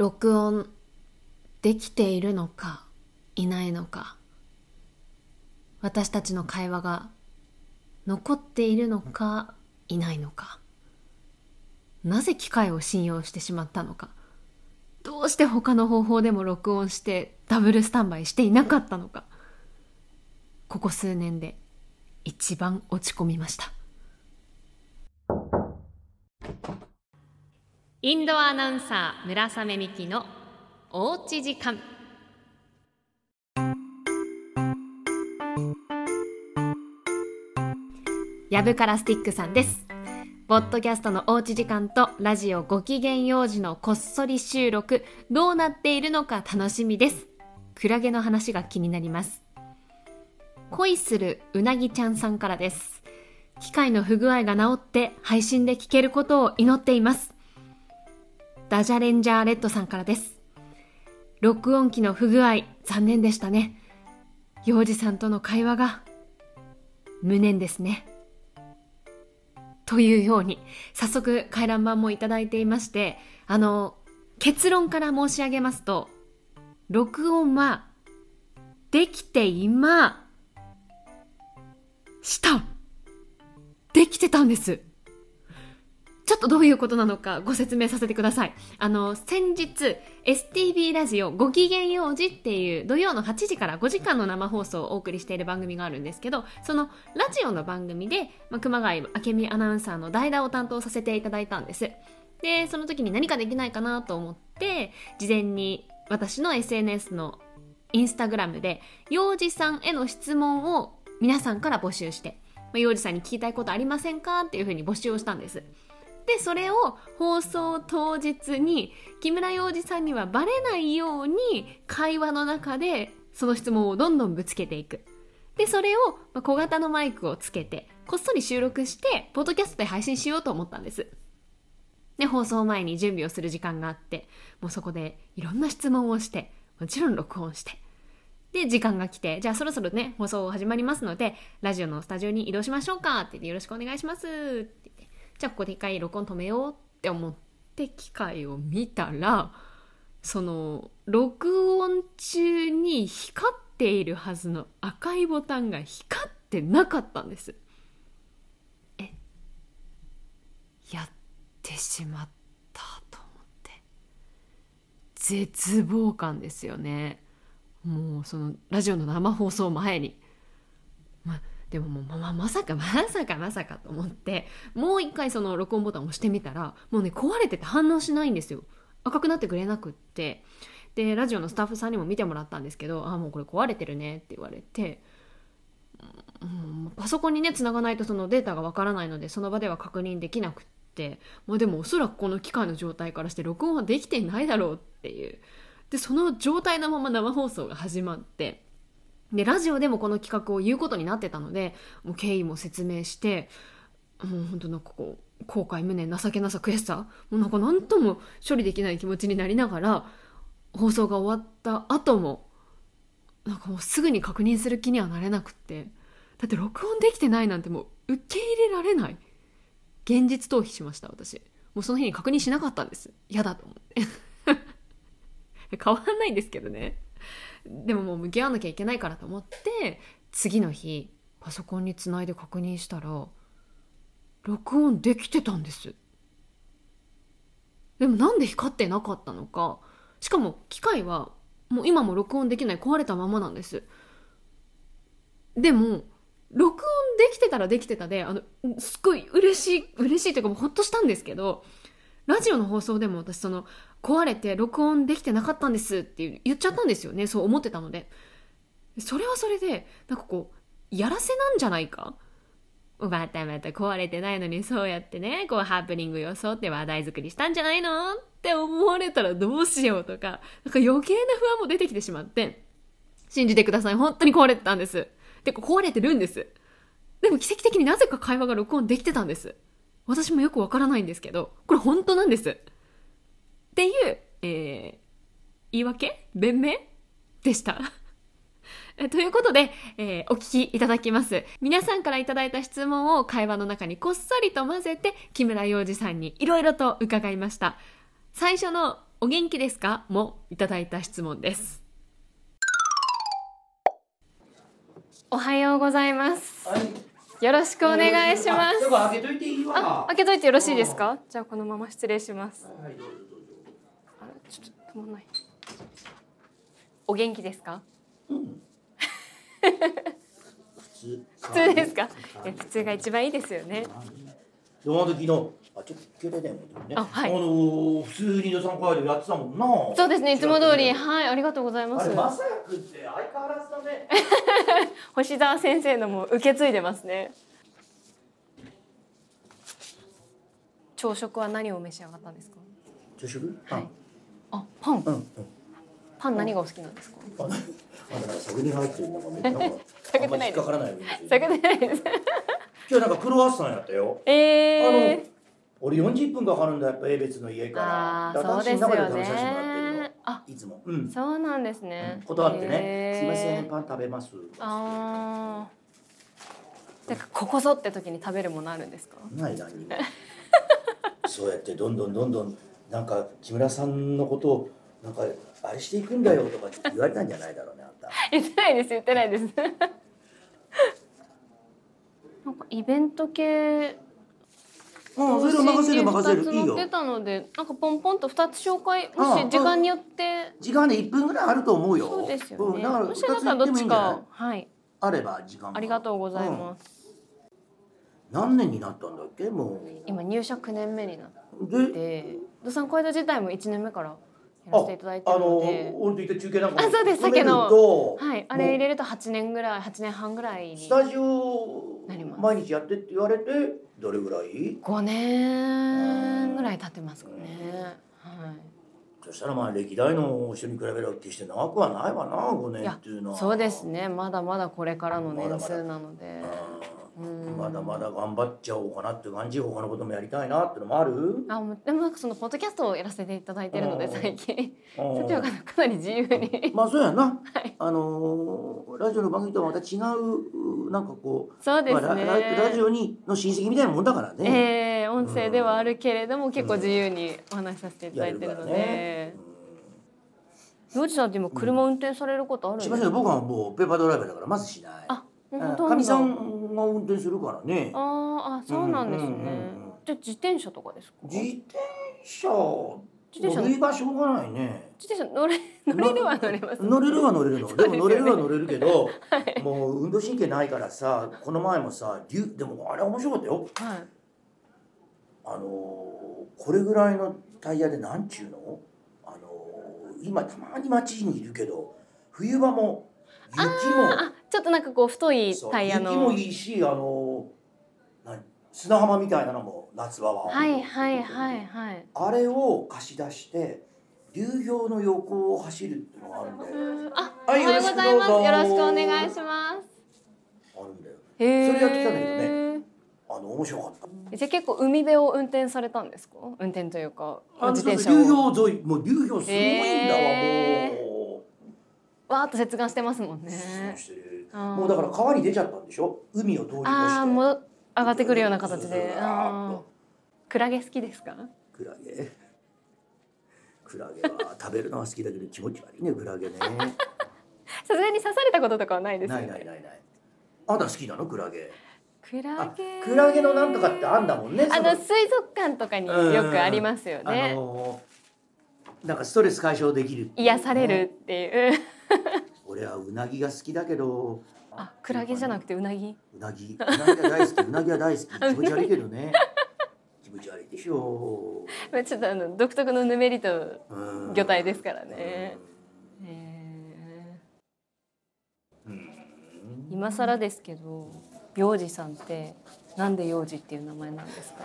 録音できているのかいないのか私たちの会話が残っているのかいないのかなぜ機械を信用してしまったのかどうして他の方法でも録音してダブルスタンバイしていなかったのかここ数年で一番落ち込みました。インドアナウンサー村雨美希のおうち時間。やぶからスティックさんです。ポッドキャストのおうち時間とラジオご機嫌用事のこっそり収録どうなっているのか楽しみです。クラゲの話が気になります。恋するうなぎちゃんさんからです。機械の不具合が治って配信で聞けることを祈っています。ダジャレンジャーレッドさんからです。録音機の不具合、残念でしたね。幼児さんとの会話が、無念ですね。というように、早速回覧板もいただいていまして、あの、結論から申し上げますと、録音は、できて今、した。できてたんです。ちょっとどういうことなのかご説明させてください。あの、先日、STB ラジオご機嫌用事っていう土曜の8時から5時間の生放送をお送りしている番組があるんですけど、そのラジオの番組で、ま、熊谷明美アナウンサーの代打を担当させていただいたんです。で、その時に何かできないかなと思って、事前に私の SNS のインスタグラムで、幼児さんへの質問を皆さんから募集して、まあ、幼児さんに聞きたいことありませんかっていうふうに募集をしたんです。でそれを放送当日に木村洋二さんにはバレないように会話の中でその質問をどんどんぶつけていく。でそれを小型のマイクをつけてこっそり収録してポッドキャストで配信しようと思ったんです。で放送前に準備をする時間があってもうそこでいろんな質問をしてもちろん録音して。で、時間が来て、じゃあそろそろね、放送始まりますので、ラジオのスタジオに移動しましょうかって言って、よろしくお願いしますって。じゃあここで一回録音止めようって思って機械を見たらその録音中に光っているはずの赤いボタンが光ってなかったんです。えやってしまったと思って。絶望感ですよね。もうそのラジオの生放送前に。まあでももうままさか まさかまさかと思ってもう一回その録音ボタンを押してみたらもうね壊れてて反応しないんですよ。赤くなってくれなくって。でラジオのスタッフさんにも見てもらったんですけど「あもうこれ壊れてるね」って言われて、うん、パソコンにねつながないとそのデータがわからないのでその場では確認できなくってまあでもおそらくこの機械の状態からして録音はできてないだろうっていう。でその状態のまま生放送が始まってで、ラジオでもこの企画を言うことになってたので、もう経緯も説明して、もう本当なんかこう、後悔、無念、情けなさ、悔しさ、もうなんか何とも処理できない気持ちになりながら、放送が終わった後も、なんかもうすぐに確認する気にはなれなくって、だって録音できてないなんてもう受け入れられない。現実逃避しました、私。もうその日に確認しなかったんです。嫌だと思って。変わんないんですけどね。でももう向き合わなきゃいけないからと思って次の日パソコンにつないで確認したら録音できてたんです。でもなんで光ってなかったのか。しかも機械はもう今も録音できない壊れたままなんです。でも録音できてたらできてたであのすっごい嬉しい嬉しいというかもうほっとしたんですけどラジオの放送でも私その壊れて録音できてなかったんですって言っちゃったんですよね。そう思ってたので。それはそれでなんかこうやらせなんじゃないか？またまた壊れてないのにそうやってねこうハプニング装って話題作りしたんじゃないのって思われたらどうしようとかなんか余計な不安も出てきてしまって信じてください。本当に壊れてたんです。で壊れてるんです。でも奇跡的になぜか会話が録音できてたんです私もよくわからないんですけど、これ本当なんです。っていう、えー、言い訳？弁明？でした。ということで、えー、お聞きいただきます。皆さんからいただいた質問を会話の中にこっそりと混ぜて、木村洋二さんにいろいろと伺いました。最初のお元気ですか？もいただいた質問ですおはようございますはい。よろしくお願いしますあ開けといていいわ。あ、開けといてよろしいですか？じゃあこのまま失礼しますはい、ちょっと止まんないお元気ですか？うん。普通。普通ですか？普通が一番いいですよね時の、あ、ちょっと携帯電話でね。あはいあのー、普通に予算会でやってたもんな。そうですねいつも通りはいありがとうございますまさやくって相変わらずだね。星沢先生のも受け継いでますね朝食は何を召し上がったんですか？朝食？はい。あパンうん。うん。パン何がお好きなんですか？あ、あの、なんか、酒に入ってるのがね、なんか。酒でないですあんまり引っかからないでないです今日なんかクロワッサンやったよ。えー、俺40分かかるんだやっぱ江別の家から。そうですよ私の中で食べさせてもらってるのね。あいつも。うん。そうなんですね。断ってね、すいませんパン食べます。あー。だからここぞって時に食べるものあるんですか？ない何にも。そうやってどんどんどんどんなんか木村さんのことをなんかあれしていくんだよとか言われたんじゃないだろうねあんた。言ってないです言ってないです。なんかイベント系うんそれを任せる任せる。2ついいよ。載ってたのでなんかポンポンと2つ紹介ああ。もし時間によって。時間で1分ぐらいあると思うよ。そうですよね。んだから2もしつ言ってだったらどっちかはい。あれば時間ありがとうございます、何年になったんだっけ？も今入社9年目になって。ドサンコイド自体も1年目からやらせていただいてあるのので俺とた中継なんかあそうです含めるさっきとはい。あれ入れると8年ぐらい8年半ぐらいにスタジオ毎日やってって言われてどれぐらい？5年ぐらい経ってますかね。はい。そしたらまあ歴代の人に比べれば決して長くはないわな5年っていうのは。そうですね。まだまだこれからのまだまだ。年数なので。うんうんまだまだ頑張っちゃおうかなって感じ他のこともやりたいなってのもある？あでもなんかそのポッドキャストをやらせていただいてるのでうん。最近。うんそっちはかなり自由に。まあそうやな、はい。あのーラジオの番組とはまた違うなんかこうそうですまあラララジねオにの親戚みたいなもんだからね、えー音声ではあるけれども結構自由にお話しさせていただいてるので。洋治さんって今車運転されることあるんですか？しません僕はもうペーパードライバーだからまずしない。あうんほとん。どかみさんが運転するからね。あーあそうなんですね、じゃあ自転車とかですか？自転車自転車。乗り場所がないね。自転車乗れ乗れるは乗れます乗れるは乗れるの。でも乗れるは乗れるけど、はい。もう運動神経ないからさこの前もさ竜でもあれ面白かったよ。はい。あのーこれぐらいのタイヤでなんちゅうの？あのー今たまに街にいるけど冬場も雪もあちょっとなんかこう太いタイヤの。雪もいいしあの砂浜みたいなのも夏場は。はいはいはいはい。あれを貸し出して流氷の横を走るっていうのがあるんだよ。うん。あ、はいおはようございます。よろしくお願いします。あるんだよ。へーそれやってきたんだけどね。あの面白かった。じゃあ結構海辺を運転されたんですか？運転というか自転車流氷沿い。もう流氷すごいんだわ、へもわーっと接岸してますもんう、ね。もうだから川に出ちゃったんでしょ？海を通り越してああもう上がってくるような形で。クラゲ好きですか？クラゲ？クラゲは食べるのは好きだけど気持ち悪いねクラゲね さすがに刺されたこととかはないですよないね。ないないないあんた好きなの？クラゲクラあゲ。クラゲのなんとかってあんだもんねあその水族館とかによくありますよあね。のーなんかストレス解消できる癒されるっていう。俺はうなぎが好きだけど。あ、クラゲじゃなくてうなぎ？うなぎ。うなぎは大好き。うなぎは大好き。気持ち悪いけどね。気持ち悪いでしょ。まあちょっとあの独特のぬめりと魚体ですからね。今更ですけど、幼児さんってなんで幼児っていう名前なんですか？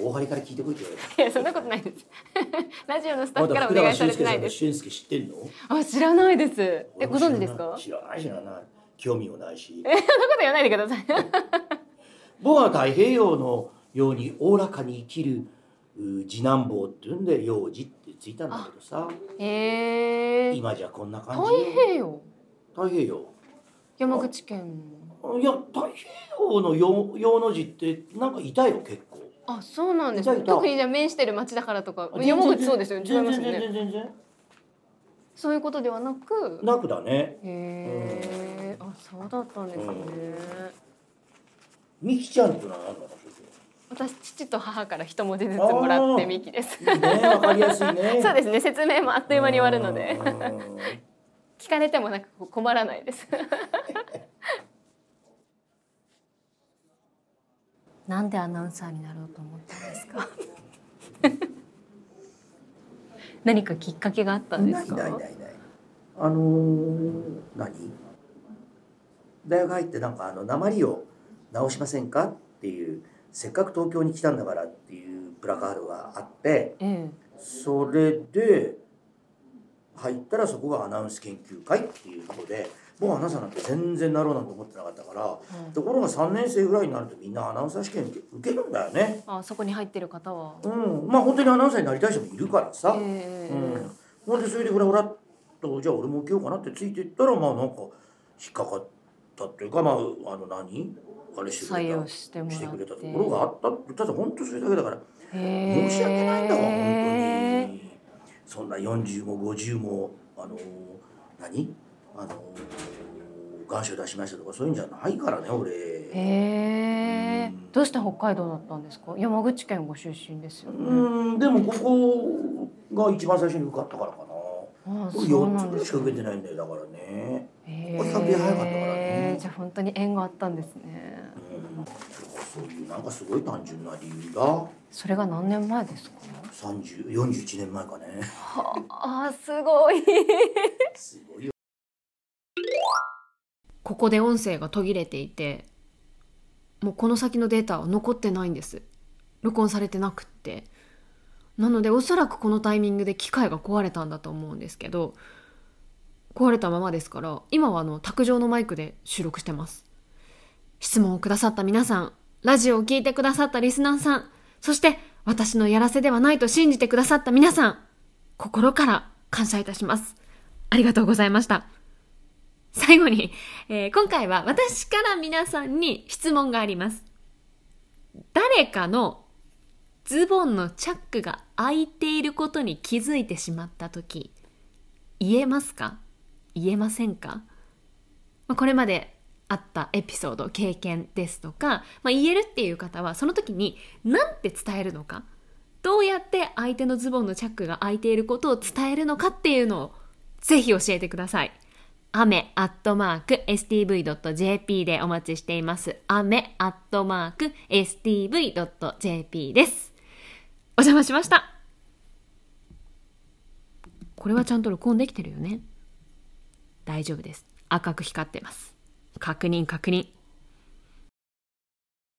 大張りから聞いてこいって言われいやそんなことないです。ラジオのスタたッフからお願いされてないです。俊介知ってんの？あ知らないです。えご存知ですか？知らない知らない興味もないしえそんなこと言わないでください。僕は太平洋のようにおおらかに生きるう次男坊っていうんで幼児ってついたんだけどさへえ。今じゃこんな感太じよ平洋？太平洋山口県。いや太平洋の洋洋の字ってなんかいたよ結構。あそうなんですいたいた。特にじゃあ面してる町だからとか山口そうですよね。違い全然ますよね。全然全然そういうことではなく。なくだね。へえあそうだったんですね、みきちゃんってのは何なの私父と母から一文字ずつもらってミキです。いいねわかりやすいね。そうですね。説明もあっという間に終わるので。うん。聞かれてもなんか困らないです なんでアナウンサーになろうと思ったんですか？何かきっかけがあったんですか？ないないないない。あのー、何？大学入ってなんかあの鉛を直しませんかっていうせっかく東京に来たんだからっていうプラカードがあってえ。それで入ったらそこがアナウンス研究会っていうことでもうアナウンサーなんて全然なろうなんて思ってなかったからえところが3年生ぐらいになるとみんなアナウンサー試験受けるんだよね。あそこに入ってる方は、うん、まあ本当にアナウンサーになりたい人もいるからさ。ええ。うん、ほんでそれでほらほらっとじゃあ俺も受けようかなってついていったらまあなんか引っかかったっていうかまああの何？あれしてく採れた。用してしてくれたところがあったって。ただ本当それだけだから申し訳ないんだわ本当に。そんな40も50もあの何？あの願書出しましたとかそういうんじゃないからね俺。へえうんどうして北海道だったんですか？山口県ご出身ですよね、うんでもここが一番最初に受かったからかな。ああ僕そうな4つぐらいしか受けてないんだよだからね。へ比較的早かったからねじゃあ本当に縁があったんですねうん、そういうなんかすごい単純な理由だ。それが何年前ですか？三十四十一年前かね。はあすごいすごいよ。ここで音声が途切れていてもうこの先のデータは残ってないんです。録音されてなくって。なのでおそらくこのタイミングで機械が壊れたんだと思うんですけど壊れたままですから今はあの卓上のマイクで収録してます。質問をくださった皆さんラジオを聞いてくださったリスナーさんそして私のやらせではないと信じてくださった皆さん心から感謝いたします。ありがとうございました。最後に、えー今回は私から皆さんに質問があります。誰かのズボンのチャックが開いていることに気づいてしまったとき、言えますか？言えませんか、まあ、これまであったエピソード、経験ですとか、まあ、言えるっていう方はその時に何て伝えるのか、どうやって相手のズボンのチャックが開いていることを伝えるのかっていうのをぜひ教えてください。雨アットマーク stv.jp でお待ちしています。雨アットマーク stv.jp です。お邪魔しました。これはちゃんと録音できてるよね。大丈夫です。赤く光ってます。確認確認。